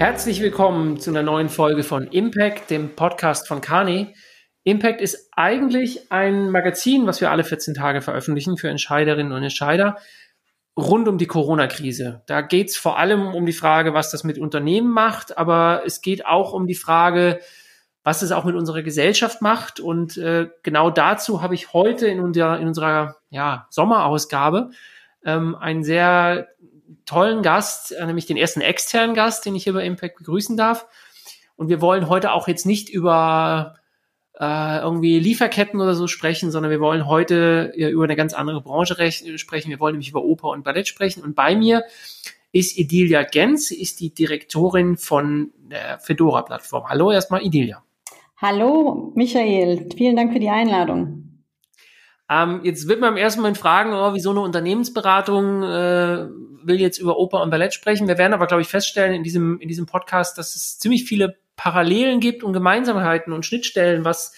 Herzlich willkommen zu einer neuen Folge von Impact, dem Podcast von Kani. Impact ist eigentlich ein Magazin, was wir alle 14 Tage veröffentlichen für Entscheiderinnen und Entscheider rund um die Corona-Krise. Da geht es vor allem um die Frage, was das mit Unternehmen macht, aber es geht auch um die Frage, was es auch mit unserer Gesellschaft macht. Und äh, genau dazu habe ich heute in, unser, in unserer ja, Sommerausgabe ähm, einen sehr tollen Gast, äh, nämlich den ersten externen Gast, den ich hier bei Impact begrüßen darf. Und wir wollen heute auch jetzt nicht über äh, irgendwie Lieferketten oder so sprechen, sondern wir wollen heute ja, über eine ganz andere Branche sprechen. Wir wollen nämlich über Oper und Ballett sprechen. Und bei mir ist Idilia Gens, ist die Direktorin von der Fedora-Plattform. Hallo erstmal, Idilia. Hallo, Michael. Vielen Dank für die Einladung. Ähm, jetzt wird man im ersten Moment fragen, oh, wieso eine Unternehmensberatung äh, will jetzt über Oper und Ballett sprechen. Wir werden aber, glaube ich, feststellen in diesem, in diesem Podcast, dass es ziemlich viele Parallelen gibt und Gemeinsamkeiten und Schnittstellen, was,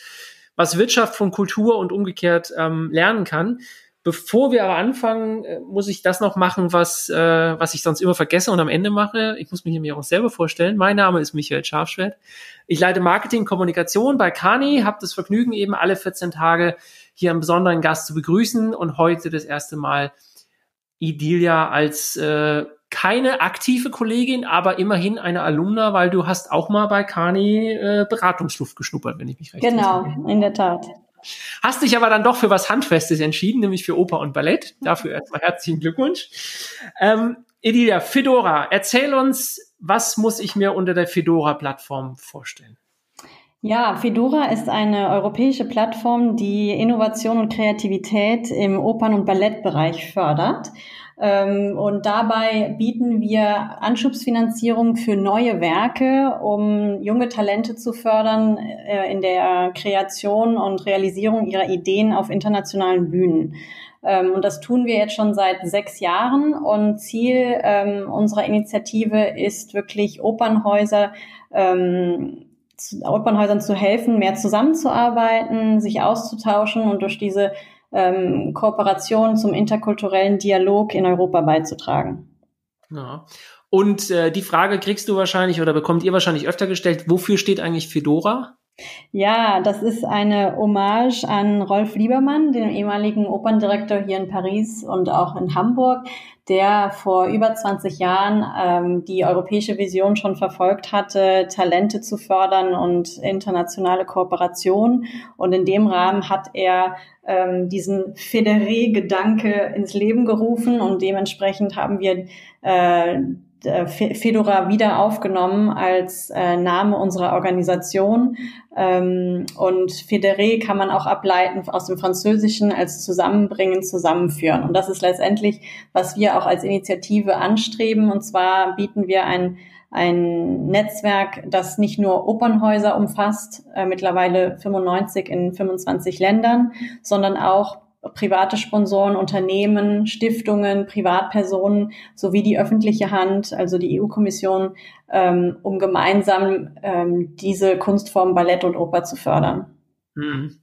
was Wirtschaft von Kultur und umgekehrt ähm, lernen kann. Bevor wir aber anfangen, äh, muss ich das noch machen, was, äh, was ich sonst immer vergesse und am Ende mache. Ich muss mich mir auch selber vorstellen. Mein Name ist Michael Scharfschwert. Ich leite Marketing Kommunikation bei Kani, habe das Vergnügen, eben alle 14 Tage hier einen besonderen Gast zu begrüßen und heute das erste Mal Idilia als äh, keine aktive Kollegin, aber immerhin eine Alumna, weil du hast auch mal bei Kani äh, Beratungsluft geschnuppert, wenn ich mich recht Genau, in der Tat. Hast dich aber dann doch für was Handfestes entschieden, nämlich für Oper und Ballett. Dafür erstmal herzlichen Glückwunsch. Ähm, Edilia, Fedora, erzähl uns, was muss ich mir unter der Fedora-Plattform vorstellen? Ja, Fedora ist eine europäische Plattform, die Innovation und Kreativität im Opern- und Ballettbereich fördert. Ähm, und dabei bieten wir Anschubsfinanzierung für neue Werke, um junge Talente zu fördern äh, in der Kreation und Realisierung ihrer Ideen auf internationalen Bühnen. Ähm, und das tun wir jetzt schon seit sechs Jahren. Und Ziel ähm, unserer Initiative ist wirklich Opernhäuser Opernhäusern zu helfen, mehr zusammenzuarbeiten, sich auszutauschen und durch diese ähm, Kooperation zum interkulturellen Dialog in Europa beizutragen. Ja. Und äh, die Frage kriegst du wahrscheinlich oder bekommt ihr wahrscheinlich öfter gestellt, wofür steht eigentlich Fedora? Ja, das ist eine Hommage an Rolf Liebermann, den ehemaligen Operndirektor hier in Paris und auch in Hamburg, der vor über 20 Jahren ähm, die europäische Vision schon verfolgt hatte, Talente zu fördern und internationale Kooperation. Und in dem Rahmen hat er ähm, diesen Federé-Gedanke ins Leben gerufen und dementsprechend haben wir äh, Fedora wieder aufgenommen als äh, Name unserer Organisation. Ähm, und Federé kann man auch ableiten aus dem Französischen als zusammenbringen, zusammenführen. Und das ist letztendlich, was wir auch als Initiative anstreben. Und zwar bieten wir ein ein Netzwerk, das nicht nur Opernhäuser umfasst, äh, mittlerweile 95 in 25 Ländern, sondern auch private Sponsoren, Unternehmen, Stiftungen, Privatpersonen sowie die öffentliche Hand, also die EU-Kommission, ähm, um gemeinsam ähm, diese Kunstform Ballett und Oper zu fördern. Hm.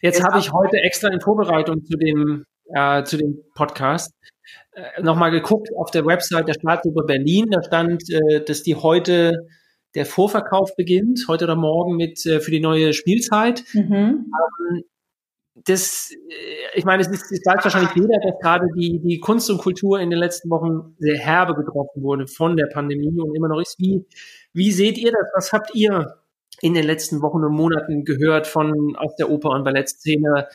Jetzt habe ich heute extra in Vorbereitung zu dem, äh, zu dem Podcast äh, nochmal geguckt auf der Website der Staatsoper Berlin. Da stand, äh, dass die heute der Vorverkauf beginnt, heute oder morgen mit äh, für die neue Spielzeit. Mhm. Ähm, das, äh, ich meine, es, ist, es weiß wahrscheinlich jeder, dass gerade die, die Kunst und Kultur in den letzten Wochen sehr herbe getroffen wurde von der Pandemie und immer noch ist. Wie, wie seht ihr das? Was habt ihr in den letzten Wochen und Monaten gehört von aus der Oper- und Ballettszene,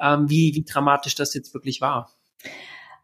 ähm, wie, wie dramatisch das jetzt wirklich war?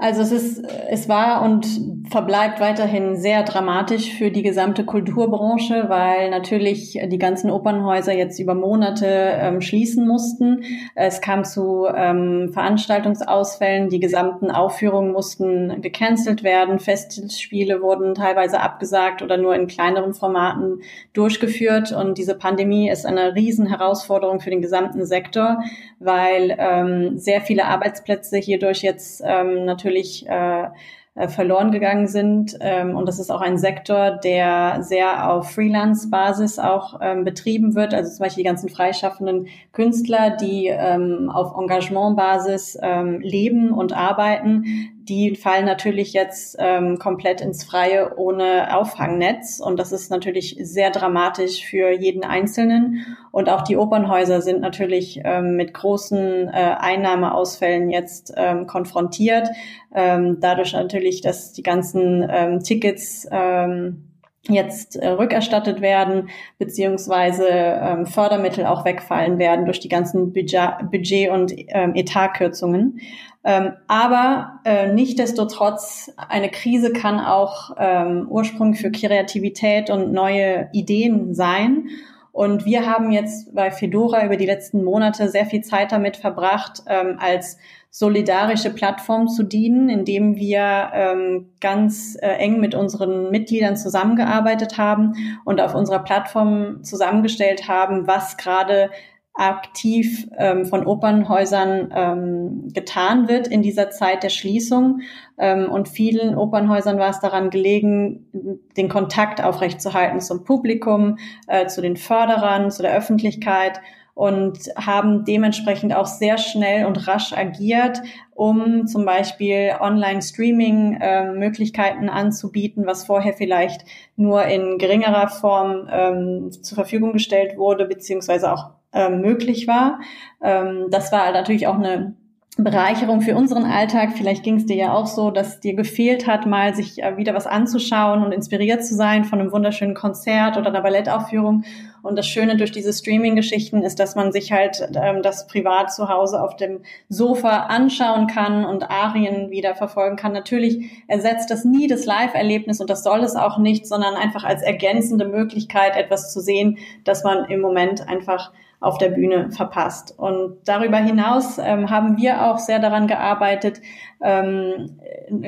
Also es ist, es war und verbleibt weiterhin sehr dramatisch für die gesamte Kulturbranche, weil natürlich die ganzen Opernhäuser jetzt über Monate ähm, schließen mussten. Es kam zu ähm, Veranstaltungsausfällen, die gesamten Aufführungen mussten gecancelt werden, Festspiele wurden teilweise abgesagt oder nur in kleineren Formaten durchgeführt. Und diese Pandemie ist eine Riesenherausforderung für den gesamten Sektor, weil ähm, sehr viele Arbeitsplätze hierdurch jetzt ähm, natürlich natürlich äh, äh, verloren gegangen sind. Ähm, und das ist auch ein Sektor, der sehr auf Freelance-Basis auch ähm, betrieben wird. Also zum Beispiel die ganzen freischaffenden Künstler, die ähm, auf Engagement-Basis ähm, leben und arbeiten, die fallen natürlich jetzt ähm, komplett ins Freie ohne Auffangnetz. Und das ist natürlich sehr dramatisch für jeden Einzelnen. Und auch die Opernhäuser sind natürlich ähm, mit großen äh, Einnahmeausfällen jetzt ähm, konfrontiert. Ähm, dadurch natürlich, dass die ganzen ähm, Tickets ähm, jetzt äh, rückerstattet werden, beziehungsweise ähm, Fördermittel auch wegfallen werden durch die ganzen Budget, Budget und ähm, Etatkürzungen. Ähm, aber äh, nichtdestotrotz, eine Krise kann auch ähm, Ursprung für Kreativität und neue Ideen sein. Und wir haben jetzt bei Fedora über die letzten Monate sehr viel Zeit damit verbracht, ähm, als solidarische Plattform zu dienen, indem wir ähm, ganz äh, eng mit unseren Mitgliedern zusammengearbeitet haben und auf unserer Plattform zusammengestellt haben, was gerade aktiv ähm, von Opernhäusern ähm, getan wird in dieser Zeit der Schließung. Ähm, und vielen Opernhäusern war es daran gelegen, den Kontakt aufrechtzuerhalten zum Publikum, äh, zu den Förderern, zu der Öffentlichkeit und haben dementsprechend auch sehr schnell und rasch agiert, um zum Beispiel Online-Streaming-Möglichkeiten äh, anzubieten, was vorher vielleicht nur in geringerer Form ähm, zur Verfügung gestellt wurde, beziehungsweise auch äh, möglich war. Ähm, das war natürlich auch eine Bereicherung für unseren Alltag. Vielleicht ging es dir ja auch so, dass dir gefehlt hat, mal sich äh, wieder was anzuschauen und inspiriert zu sein von einem wunderschönen Konzert oder einer Ballettaufführung. Und das Schöne durch diese Streaming-Geschichten ist, dass man sich halt ähm, das privat zu Hause auf dem Sofa anschauen kann und Arien wieder verfolgen kann. Natürlich ersetzt das nie das Live-Erlebnis und das soll es auch nicht, sondern einfach als ergänzende Möglichkeit etwas zu sehen, dass man im Moment einfach auf der Bühne verpasst. Und darüber hinaus ähm, haben wir auch sehr daran gearbeitet, ähm,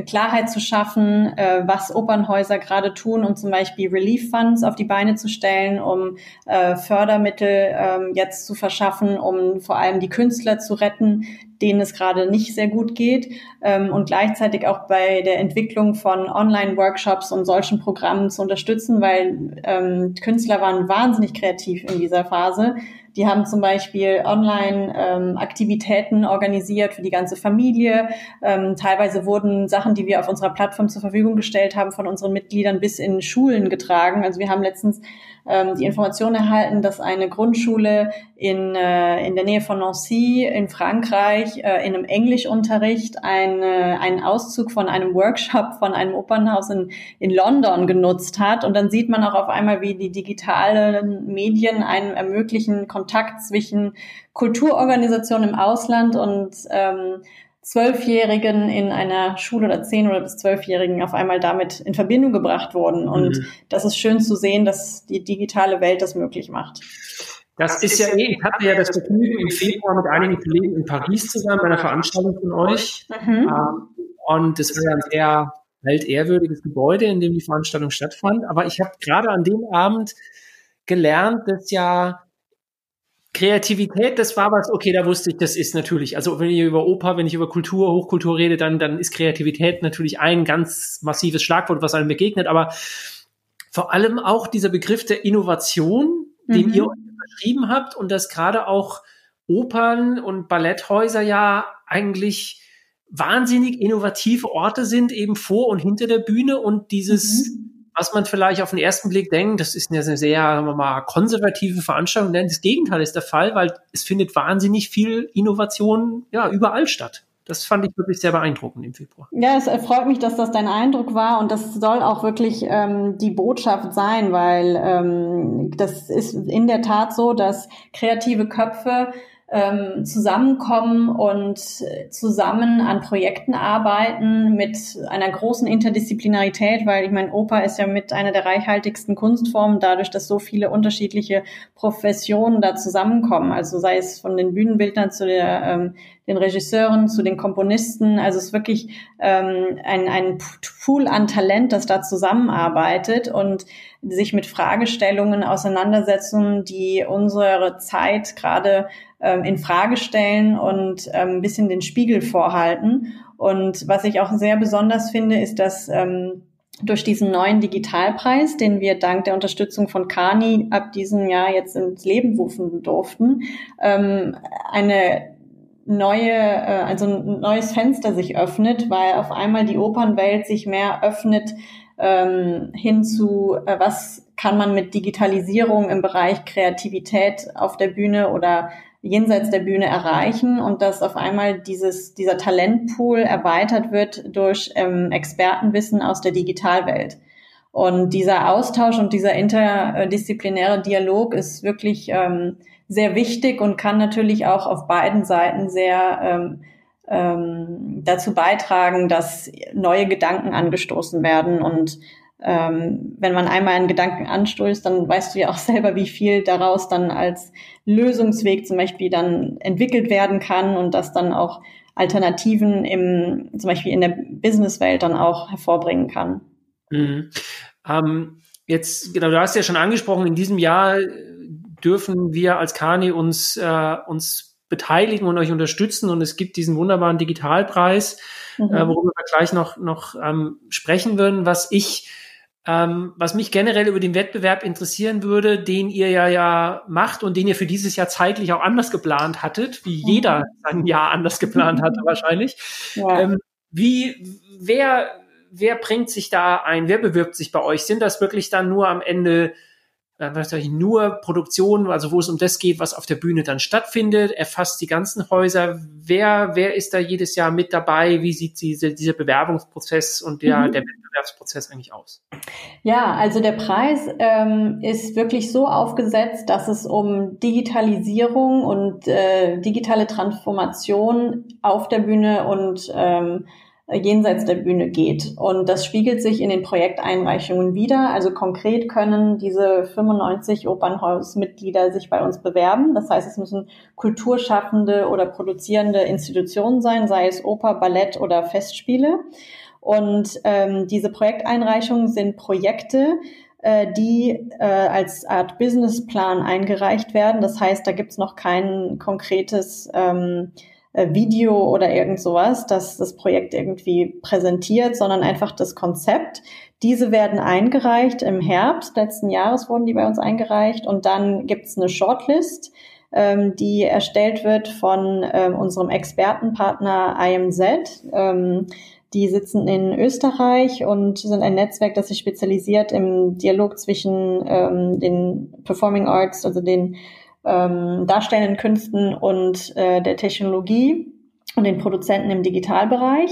Klarheit zu schaffen, äh, was Opernhäuser gerade tun, um zum Beispiel Relief Funds auf die Beine zu stellen, um äh, Fördermittel ähm, jetzt zu verschaffen, um vor allem die Künstler zu retten, denen es gerade nicht sehr gut geht ähm, und gleichzeitig auch bei der Entwicklung von Online-Workshops und solchen Programmen zu unterstützen, weil ähm, Künstler waren wahnsinnig kreativ in dieser Phase. Die haben zum Beispiel Online-Aktivitäten ähm, organisiert für die ganze Familie. Ähm, teilweise wurden Sachen, die wir auf unserer Plattform zur Verfügung gestellt haben, von unseren Mitgliedern bis in Schulen getragen. Also wir haben letztens ähm, die Information erhalten, dass eine Grundschule in, äh, in der Nähe von Nancy in Frankreich äh, in einem Englischunterricht eine, einen Auszug von einem Workshop von einem Opernhaus in, in London genutzt hat. Und dann sieht man auch auf einmal, wie die digitalen Medien einen ermöglichen Kontakt zwischen Kulturorganisationen im Ausland und ähm, Zwölfjährigen in einer Schule oder zehn oder bis Zwölfjährigen auf einmal damit in Verbindung gebracht wurden. Und mhm. das ist schön zu sehen, dass die digitale Welt das möglich macht. Das ist ja eh, ich hatte ja das Vergnügen im Februar mit einigen Kollegen in Paris zusammen bei einer Veranstaltung von euch. Mhm. Ähm, und das war ja ein sehr weltehrwürdiges Gebäude, in dem die Veranstaltung stattfand. Aber ich habe gerade an dem Abend gelernt, dass ja Kreativität, das war was, okay, da wusste ich, das ist natürlich, also wenn ich über Oper, wenn ich über Kultur, Hochkultur rede, dann, dann ist Kreativität natürlich ein ganz massives Schlagwort, was einem begegnet, aber vor allem auch dieser Begriff der Innovation, den mhm. ihr beschrieben habt und dass gerade auch Opern und Balletthäuser ja eigentlich wahnsinnig innovative Orte sind, eben vor und hinter der Bühne und dieses mhm was man vielleicht auf den ersten Blick denkt, das ist eine sehr, mal, konservative Veranstaltung, denn das Gegenteil ist der Fall, weil es findet wahnsinnig viel Innovation ja überall statt. Das fand ich wirklich sehr beeindruckend im Februar. Ja, es freut mich, dass das dein Eindruck war und das soll auch wirklich ähm, die Botschaft sein, weil ähm, das ist in der Tat so, dass kreative Köpfe ähm, zusammenkommen und zusammen an Projekten arbeiten mit einer großen Interdisziplinarität, weil ich meine, Oper ist ja mit einer der reichhaltigsten Kunstformen, dadurch, dass so viele unterschiedliche Professionen da zusammenkommen. Also sei es von den Bühnenbildnern zu der, ähm, den Regisseuren, zu den Komponisten. Also es ist wirklich ähm, ein, ein Pool an Talent, das da zusammenarbeitet und sich mit Fragestellungen auseinandersetzen, die unsere Zeit gerade ähm, in Frage stellen und ähm, ein bisschen den Spiegel vorhalten. Und was ich auch sehr besonders finde, ist, dass ähm, durch diesen neuen Digitalpreis, den wir dank der Unterstützung von Kani ab diesem Jahr jetzt ins Leben rufen durften, ähm, eine neue, äh, also ein neues Fenster sich öffnet, weil auf einmal die Opernwelt sich mehr öffnet ähm, hin zu, äh, was kann man mit Digitalisierung im Bereich Kreativität auf der Bühne oder jenseits der Bühne erreichen und dass auf einmal dieses, dieser Talentpool erweitert wird durch ähm, Expertenwissen aus der Digitalwelt. Und dieser Austausch und dieser interdisziplinäre Dialog ist wirklich ähm, sehr wichtig und kann natürlich auch auf beiden Seiten sehr ähm, ähm, dazu beitragen, dass neue Gedanken angestoßen werden. Und ähm, wenn man einmal einen Gedanken anstößt, dann weißt du ja auch selber, wie viel daraus dann als Lösungsweg zum Beispiel dann entwickelt werden kann und das dann auch Alternativen im, zum Beispiel in der Businesswelt dann auch hervorbringen kann. Mhm. Ähm, jetzt, genau, du hast ja schon angesprochen, in diesem Jahr dürfen wir als Kani uns, äh, uns beteiligen und euch unterstützen. Und es gibt diesen wunderbaren Digitalpreis, äh, mhm. äh, worüber wir gleich noch, noch ähm, sprechen würden, was ich ähm, was mich generell über den Wettbewerb interessieren würde, den ihr ja ja macht und den ihr für dieses Jahr zeitlich auch anders geplant hattet, wie mhm. jeder sein Jahr anders geplant hatte wahrscheinlich. Ja. Ähm, wie, wer, wer bringt sich da ein? Wer bewirbt sich bei euch? Sind das wirklich dann nur am Ende äh, nur Produktionen, also wo es um das geht, was auf der Bühne dann stattfindet, erfasst die ganzen Häuser. Wer, wer ist da jedes Jahr mit dabei? Wie sieht diese, dieser Bewerbungsprozess und der, mhm. der Wettbewerbsprozess eigentlich aus? Ja, also der Preis ähm, ist wirklich so aufgesetzt, dass es um Digitalisierung und äh, digitale Transformation auf der Bühne und ähm, jenseits der Bühne geht. Und das spiegelt sich in den Projekteinreichungen wieder. Also konkret können diese 95 Opernhausmitglieder sich bei uns bewerben. Das heißt, es müssen kulturschaffende oder produzierende Institutionen sein, sei es Oper, Ballett oder Festspiele. Und ähm, diese Projekteinreichungen sind Projekte, äh, die äh, als Art Businessplan eingereicht werden. Das heißt, da gibt's noch kein konkretes ähm, äh, Video oder irgend sowas, das das Projekt irgendwie präsentiert, sondern einfach das Konzept. Diese werden eingereicht im Herbst letzten Jahres wurden die bei uns eingereicht und dann gibt's eine Shortlist, ähm, die erstellt wird von ähm, unserem Expertenpartner IMZ. Ähm, die sitzen in Österreich und sind ein Netzwerk, das sich spezialisiert im Dialog zwischen ähm, den Performing Arts, also den ähm, darstellenden Künsten und äh, der Technologie und den Produzenten im Digitalbereich.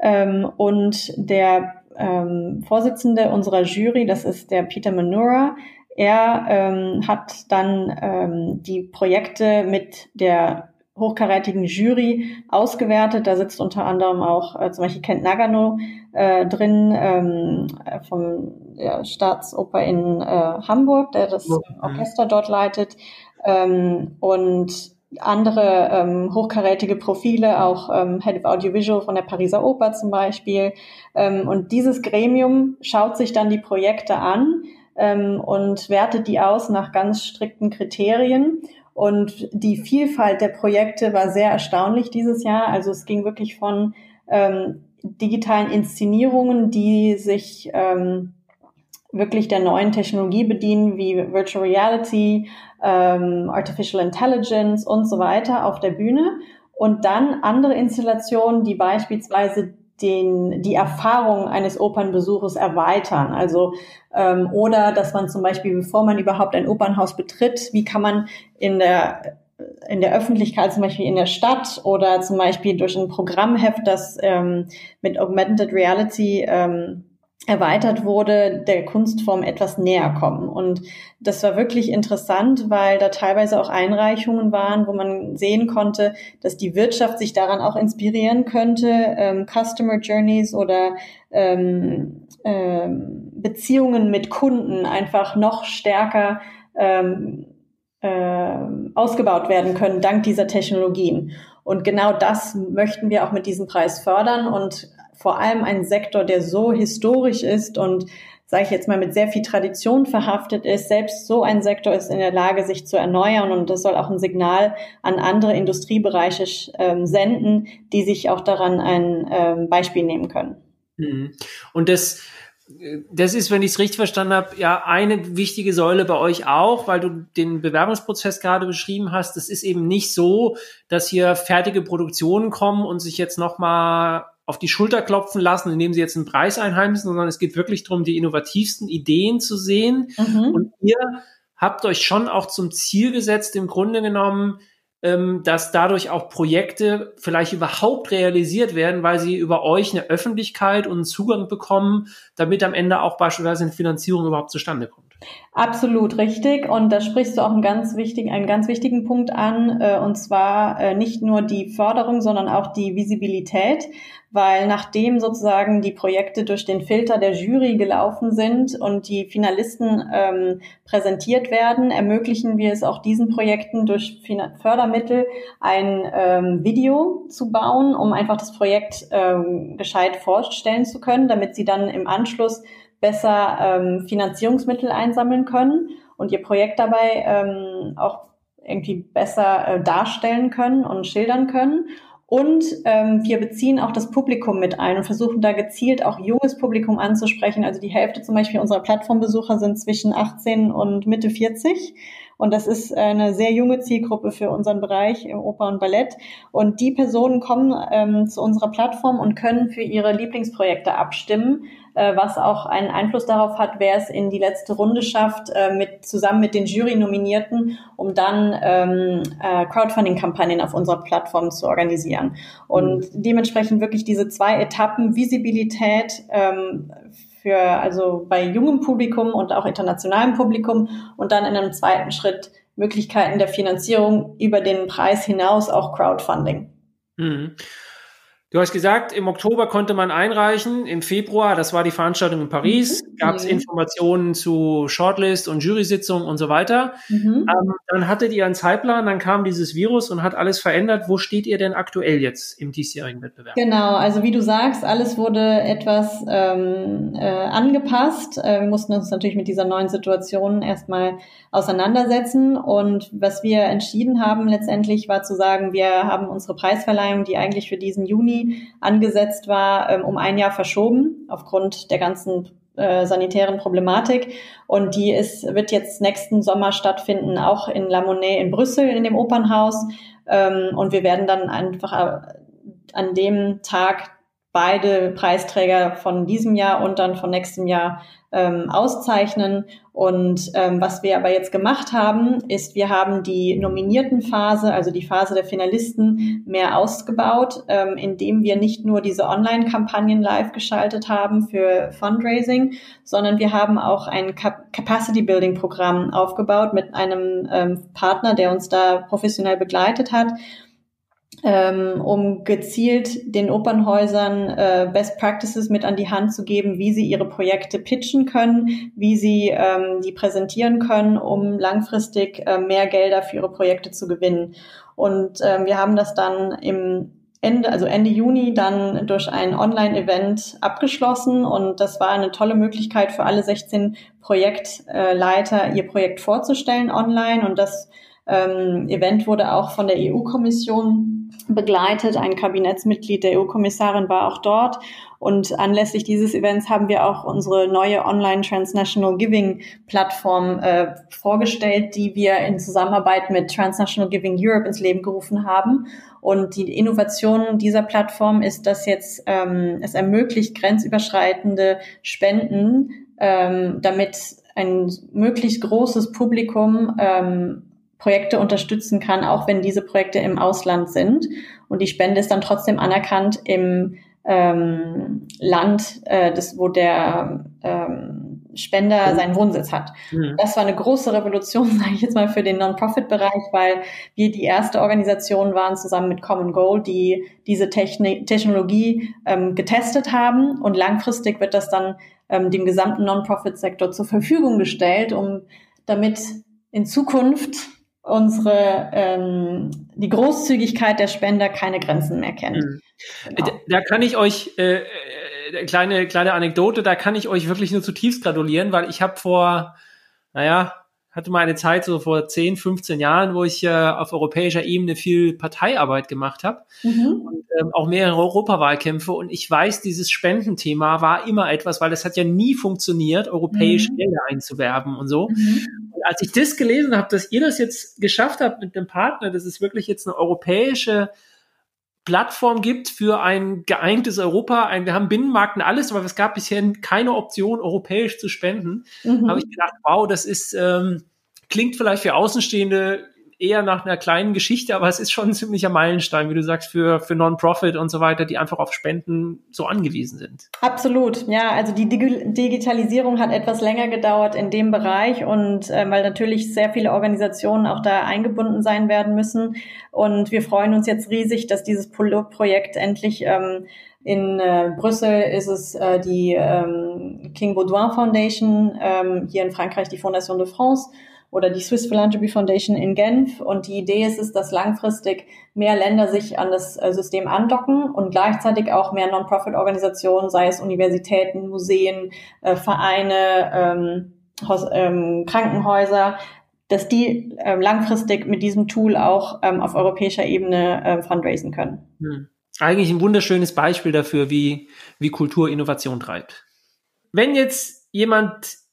Ähm, und der ähm, Vorsitzende unserer Jury, das ist der Peter Manura, er ähm, hat dann ähm, die Projekte mit der hochkarätigen Jury ausgewertet. Da sitzt unter anderem auch äh, zum Beispiel Kent Nagano äh, drin ähm, vom der Staatsoper in äh, Hamburg, der das Orchester dort leitet ähm, und andere ähm, hochkarätige Profile, auch ähm, Head of Audiovisual von der Pariser Oper zum Beispiel. Ähm, und dieses Gremium schaut sich dann die Projekte an ähm, und wertet die aus nach ganz strikten Kriterien. Und die Vielfalt der Projekte war sehr erstaunlich dieses Jahr. Also es ging wirklich von ähm, digitalen Inszenierungen, die sich ähm, wirklich der neuen Technologie bedienen, wie Virtual Reality, ähm, Artificial Intelligence und so weiter auf der Bühne. Und dann andere Installationen, die beispielsweise den, die Erfahrung eines Opernbesuches erweitern. Also ähm, oder dass man zum Beispiel, bevor man überhaupt ein Opernhaus betritt, wie kann man in der in der Öffentlichkeit, zum Beispiel in der Stadt oder zum Beispiel durch ein Programmheft, das ähm, mit Augmented Reality ähm, erweitert wurde, der Kunstform etwas näher kommen. Und das war wirklich interessant, weil da teilweise auch Einreichungen waren, wo man sehen konnte, dass die Wirtschaft sich daran auch inspirieren könnte, ähm, Customer Journeys oder ähm, ähm, Beziehungen mit Kunden einfach noch stärker ähm, äh, ausgebaut werden können dank dieser Technologien. Und genau das möchten wir auch mit diesem Preis fördern und vor allem ein Sektor, der so historisch ist und sage ich jetzt mal, mit sehr viel Tradition verhaftet ist. Selbst so ein Sektor ist in der Lage, sich zu erneuern und das soll auch ein Signal an andere Industriebereiche ähm, senden, die sich auch daran ein ähm, Beispiel nehmen können. Mhm. Und das das ist, wenn ich es richtig verstanden habe, ja eine wichtige Säule bei euch auch, weil du den Bewerbungsprozess gerade beschrieben hast. Das ist eben nicht so, dass hier fertige Produktionen kommen und sich jetzt nochmal auf die Schulter klopfen lassen, indem sie jetzt einen Preis einheimsen, sondern es geht wirklich darum, die innovativsten Ideen zu sehen. Mhm. Und ihr habt euch schon auch zum Ziel gesetzt, im Grunde genommen, ähm, dass dadurch auch Projekte vielleicht überhaupt realisiert werden, weil sie über euch eine Öffentlichkeit und einen Zugang bekommen, damit am Ende auch beispielsweise eine Finanzierung überhaupt zustande kommt. Absolut richtig. Und da sprichst du auch einen ganz wichtigen, einen ganz wichtigen Punkt an, äh, und zwar äh, nicht nur die Förderung, sondern auch die Visibilität weil nachdem sozusagen die Projekte durch den Filter der Jury gelaufen sind und die Finalisten ähm, präsentiert werden, ermöglichen wir es auch diesen Projekten durch Fördermittel ein ähm, Video zu bauen, um einfach das Projekt ähm, gescheit vorstellen zu können, damit sie dann im Anschluss besser ähm, Finanzierungsmittel einsammeln können und ihr Projekt dabei ähm, auch irgendwie besser äh, darstellen können und schildern können. Und ähm, wir beziehen auch das Publikum mit ein und versuchen da gezielt auch junges Publikum anzusprechen. Also die Hälfte zum Beispiel unserer Plattformbesucher sind zwischen 18 und Mitte 40. Und das ist eine sehr junge Zielgruppe für unseren Bereich im Oper und Ballett. Und die Personen kommen ähm, zu unserer Plattform und können für ihre Lieblingsprojekte abstimmen äh, was auch einen Einfluss darauf hat, wer es in die letzte Runde schafft, äh, mit, zusammen mit den Jury-Nominierten, um dann ähm, äh, Crowdfunding-Kampagnen auf unserer Plattform zu organisieren. Und mhm. dementsprechend wirklich diese zwei Etappen, Visibilität ähm, für, also bei jungem Publikum und auch internationalem Publikum und dann in einem zweiten Schritt Möglichkeiten der Finanzierung über den Preis hinaus auch Crowdfunding. Mhm. Du hast gesagt, im Oktober konnte man einreichen, im Februar, das war die Veranstaltung in Paris, mhm. gab es Informationen zu Shortlist und Jury-Sitzung und so weiter. Mhm. Ähm, dann hattet ihr einen Zeitplan, dann kam dieses Virus und hat alles verändert. Wo steht ihr denn aktuell jetzt im diesjährigen Wettbewerb? Genau, also wie du sagst, alles wurde etwas ähm, äh, angepasst. Äh, wir mussten uns natürlich mit dieser neuen Situation erstmal auseinandersetzen. Und was wir entschieden haben letztendlich war zu sagen, wir haben unsere Preisverleihung, die eigentlich für diesen Juni angesetzt war, ähm, um ein Jahr verschoben aufgrund der ganzen äh, sanitären Problematik. Und die ist, wird jetzt nächsten Sommer stattfinden, auch in La Monnaie in Brüssel in dem Opernhaus. Ähm, und wir werden dann einfach äh, an dem Tag beide Preisträger von diesem Jahr und dann von nächstem Jahr ähm, auszeichnen. Und ähm, was wir aber jetzt gemacht haben, ist, wir haben die nominierten Phase, also die Phase der Finalisten, mehr ausgebaut, ähm, indem wir nicht nur diese Online-Kampagnen live geschaltet haben für Fundraising, sondern wir haben auch ein Capacity-Building-Programm aufgebaut mit einem ähm, Partner, der uns da professionell begleitet hat ähm, um gezielt den Opernhäusern äh, Best Practices mit an die Hand zu geben, wie sie ihre Projekte pitchen können, wie sie ähm, die präsentieren können, um langfristig äh, mehr Gelder für ihre Projekte zu gewinnen. Und ähm, wir haben das dann im Ende, also Ende Juni dann durch ein Online-Event abgeschlossen und das war eine tolle Möglichkeit für alle 16 Projektleiter, ihr Projekt vorzustellen online und das ähm, Event wurde auch von der EU-Kommission begleitet. Ein Kabinettsmitglied der EU-Kommissarin war auch dort. Und anlässlich dieses Events haben wir auch unsere neue Online Transnational Giving Plattform äh, vorgestellt, die wir in Zusammenarbeit mit Transnational Giving Europe ins Leben gerufen haben. Und die Innovation dieser Plattform ist, dass jetzt ähm, es ermöglicht, grenzüberschreitende Spenden, ähm, damit ein möglichst großes Publikum ähm, Projekte unterstützen kann, auch wenn diese Projekte im Ausland sind. Und die Spende ist dann trotzdem anerkannt im ähm, Land, äh, das, wo der ähm, Spender seinen Wohnsitz hat. Mhm. Das war eine große Revolution, sage ich jetzt mal, für den Non-Profit-Bereich, weil wir die erste Organisation waren zusammen mit Common Goal, die diese Techni Technologie ähm, getestet haben und langfristig wird das dann ähm, dem gesamten Non-Profit-Sektor zur Verfügung gestellt, um damit in Zukunft unsere ähm, die Großzügigkeit der Spender keine Grenzen mehr kennt. Mhm. Genau. Da, kann ich euch äh, äh, kleine kleine Anekdote, da kann ich euch wirklich nur zutiefst gratulieren, weil ich habe vor, naja, hatte mal eine Zeit so vor 10, 15 Jahren, wo ich äh, auf europäischer Ebene viel Parteiarbeit gemacht habe mhm. und ähm, auch mehrere Europawahlkämpfe. Und ich weiß, dieses Spendenthema war immer etwas, weil es hat ja nie funktioniert, europäische mhm. Gelder einzuwerben und so. Mhm. Und als ich das gelesen habe, dass ihr das jetzt geschafft habt mit dem Partner, das ist wirklich jetzt eine europäische Plattform gibt für ein geeintes Europa. Ein, wir haben Binnenmarkt und alles, aber es gab bisher keine Option, europäisch zu spenden. Mhm. Habe ich gedacht, wow, das ist ähm, klingt vielleicht für Außenstehende eher nach einer kleinen Geschichte, aber es ist schon ein ziemlicher Meilenstein, wie du sagst, für, für Non-Profit und so weiter, die einfach auf Spenden so angewiesen sind. Absolut, ja. Also die Digitalisierung hat etwas länger gedauert in dem Bereich und äh, weil natürlich sehr viele Organisationen auch da eingebunden sein werden müssen. Und wir freuen uns jetzt riesig, dass dieses Pilotprojekt endlich ähm, in äh, Brüssel ist es äh, die ähm, King Baudouin Foundation, ähm, hier in Frankreich die Fondation de France oder die Swiss Philanthropy Foundation in Genf. Und die Idee ist es, dass langfristig mehr Länder sich an das äh, System andocken und gleichzeitig auch mehr Non-Profit-Organisationen, sei es Universitäten, Museen, äh, Vereine, ähm, ähm, Krankenhäuser, dass die ähm, langfristig mit diesem Tool auch ähm, auf europäischer Ebene äh, fundraisen können. Hm. Eigentlich ein wunderschönes Beispiel dafür, wie, wie Kultur Innovation treibt. Wenn jetzt jemand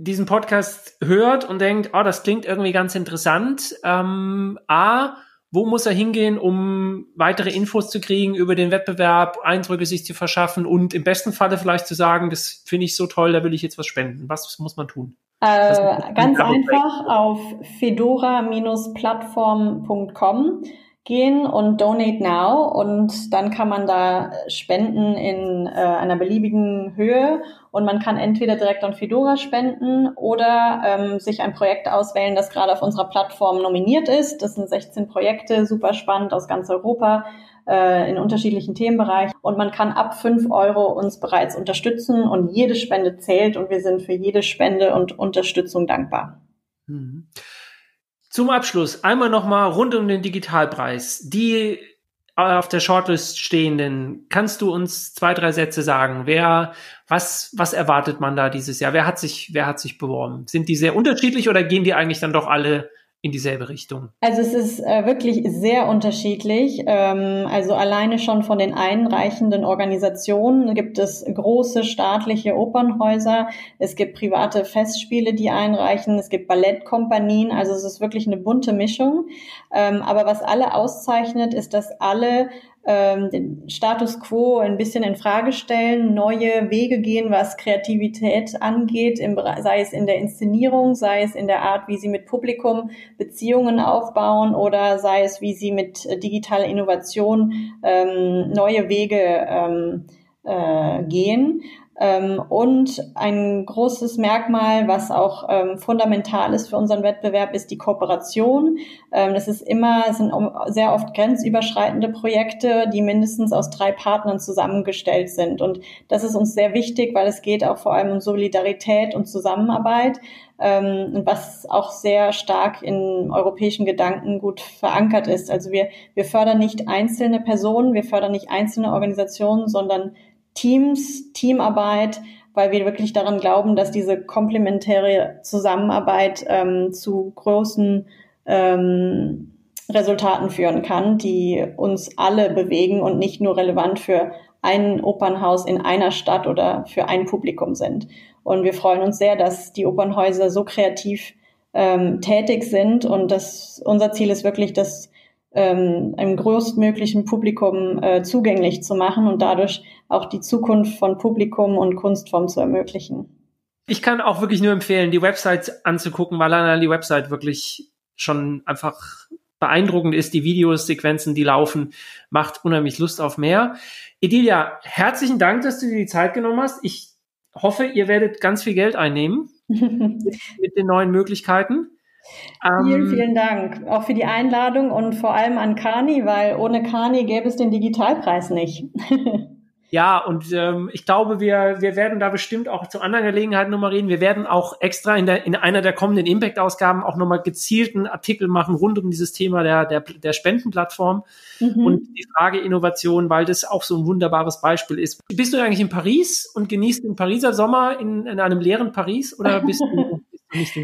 diesen Podcast hört und denkt, oh, das klingt irgendwie ganz interessant. Ähm, A, wo muss er hingehen, um weitere Infos zu kriegen über den Wettbewerb, Eindrücke sich zu verschaffen und im besten Falle vielleicht zu sagen, das finde ich so toll, da will ich jetzt was spenden. Was muss man tun? Äh, ganz einfach auf fedora-plattform.com gehen und Donate Now und dann kann man da spenden in äh, einer beliebigen Höhe und man kann entweder direkt an Fedora spenden oder ähm, sich ein Projekt auswählen, das gerade auf unserer Plattform nominiert ist. Das sind 16 Projekte, super spannend aus ganz Europa äh, in unterschiedlichen Themenbereichen und man kann ab 5 Euro uns bereits unterstützen und jede Spende zählt und wir sind für jede Spende und Unterstützung dankbar. Mhm. Zum Abschluss einmal nochmal rund um den Digitalpreis. Die auf der Shortlist stehenden, kannst du uns zwei, drei Sätze sagen? Wer, was, was erwartet man da dieses Jahr? Wer hat sich, wer hat sich beworben? Sind die sehr unterschiedlich oder gehen die eigentlich dann doch alle in dieselbe Richtung? Also es ist äh, wirklich sehr unterschiedlich. Ähm, also alleine schon von den einreichenden Organisationen gibt es große staatliche Opernhäuser, es gibt private Festspiele, die einreichen, es gibt Ballettkompanien, also es ist wirklich eine bunte Mischung. Ähm, aber was alle auszeichnet, ist, dass alle ähm, den Status quo ein bisschen in Frage stellen, neue Wege gehen, was Kreativität angeht, im, sei es in der Inszenierung, sei es in der Art, wie sie mit Publikum Beziehungen aufbauen oder sei es, wie sie mit äh, digitaler Innovation ähm, neue Wege ähm, äh, gehen. Ähm, und ein großes Merkmal, was auch ähm, fundamental ist für unseren Wettbewerb, ist die Kooperation. Ähm, das ist immer, es sind sehr oft grenzüberschreitende Projekte, die mindestens aus drei Partnern zusammengestellt sind. Und das ist uns sehr wichtig, weil es geht auch vor allem um Solidarität und Zusammenarbeit was auch sehr stark in europäischen Gedanken gut verankert ist. Also wir, wir fördern nicht einzelne Personen, wir fördern nicht einzelne Organisationen, sondern Teams, Teamarbeit, weil wir wirklich daran glauben, dass diese komplementäre Zusammenarbeit ähm, zu großen ähm, Resultaten führen kann, die uns alle bewegen und nicht nur relevant für ein Opernhaus in einer Stadt oder für ein Publikum sind. Und wir freuen uns sehr, dass die Opernhäuser so kreativ ähm, tätig sind und das, unser Ziel ist wirklich, dass ähm, einem größtmöglichen Publikum äh, zugänglich zu machen und dadurch auch die Zukunft von Publikum und Kunstform zu ermöglichen. Ich kann auch wirklich nur empfehlen, die Website anzugucken, weil allein die Website wirklich schon einfach beeindruckend ist. Die Videos, Sequenzen, die laufen, macht unheimlich Lust auf mehr. Edilia, herzlichen Dank, dass du dir die Zeit genommen hast. Ich hoffe, ihr werdet ganz viel Geld einnehmen mit, mit den neuen Möglichkeiten. Vielen, ähm, vielen Dank auch für die Einladung und vor allem an Kani, weil ohne Kani gäbe es den Digitalpreis nicht. ja, und ähm, ich glaube, wir, wir werden da bestimmt auch zu anderen Gelegenheiten nochmal reden. Wir werden auch extra in, der, in einer der kommenden Impact-Ausgaben auch nochmal gezielten Artikel machen rund um dieses Thema der, der, der Spendenplattform mhm. und die Frage Innovation, weil das auch so ein wunderbares Beispiel ist. Bist du eigentlich in Paris und genießt den Pariser Sommer in, in einem leeren Paris oder bist du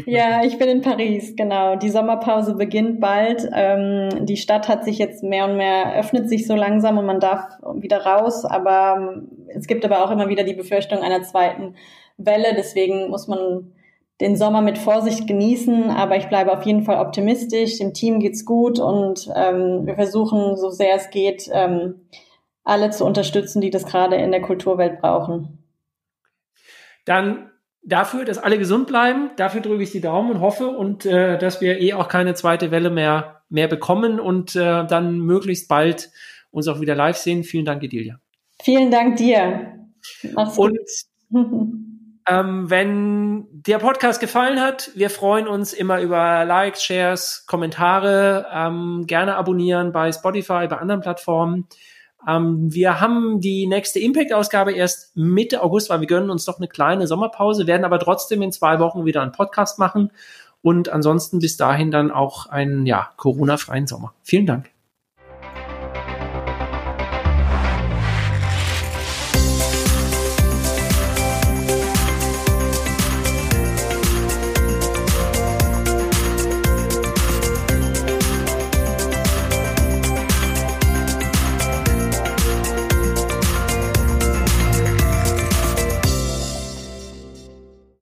Ja, ich bin in Paris, genau. Die Sommerpause beginnt bald. Ähm, die Stadt hat sich jetzt mehr und mehr, öffnet sich so langsam und man darf wieder raus. Aber ähm, es gibt aber auch immer wieder die Befürchtung einer zweiten Welle. Deswegen muss man den Sommer mit Vorsicht genießen, aber ich bleibe auf jeden Fall optimistisch. Dem Team geht's gut und ähm, wir versuchen, so sehr es geht, ähm, alle zu unterstützen, die das gerade in der Kulturwelt brauchen. Dann dafür, dass alle gesund bleiben, dafür drücke ich die Daumen und hoffe und äh, dass wir eh auch keine zweite Welle mehr mehr bekommen und äh, dann möglichst bald uns auch wieder live sehen. Vielen Dank, Edilia. Vielen Dank dir. Mach's und Ähm, wenn der Podcast gefallen hat, wir freuen uns immer über Likes, Shares, Kommentare. Ähm, gerne abonnieren bei Spotify, bei anderen Plattformen. Ähm, wir haben die nächste Impact-Ausgabe erst Mitte August, weil wir gönnen uns doch eine kleine Sommerpause, werden aber trotzdem in zwei Wochen wieder einen Podcast machen und ansonsten bis dahin dann auch einen ja, Corona-freien Sommer. Vielen Dank.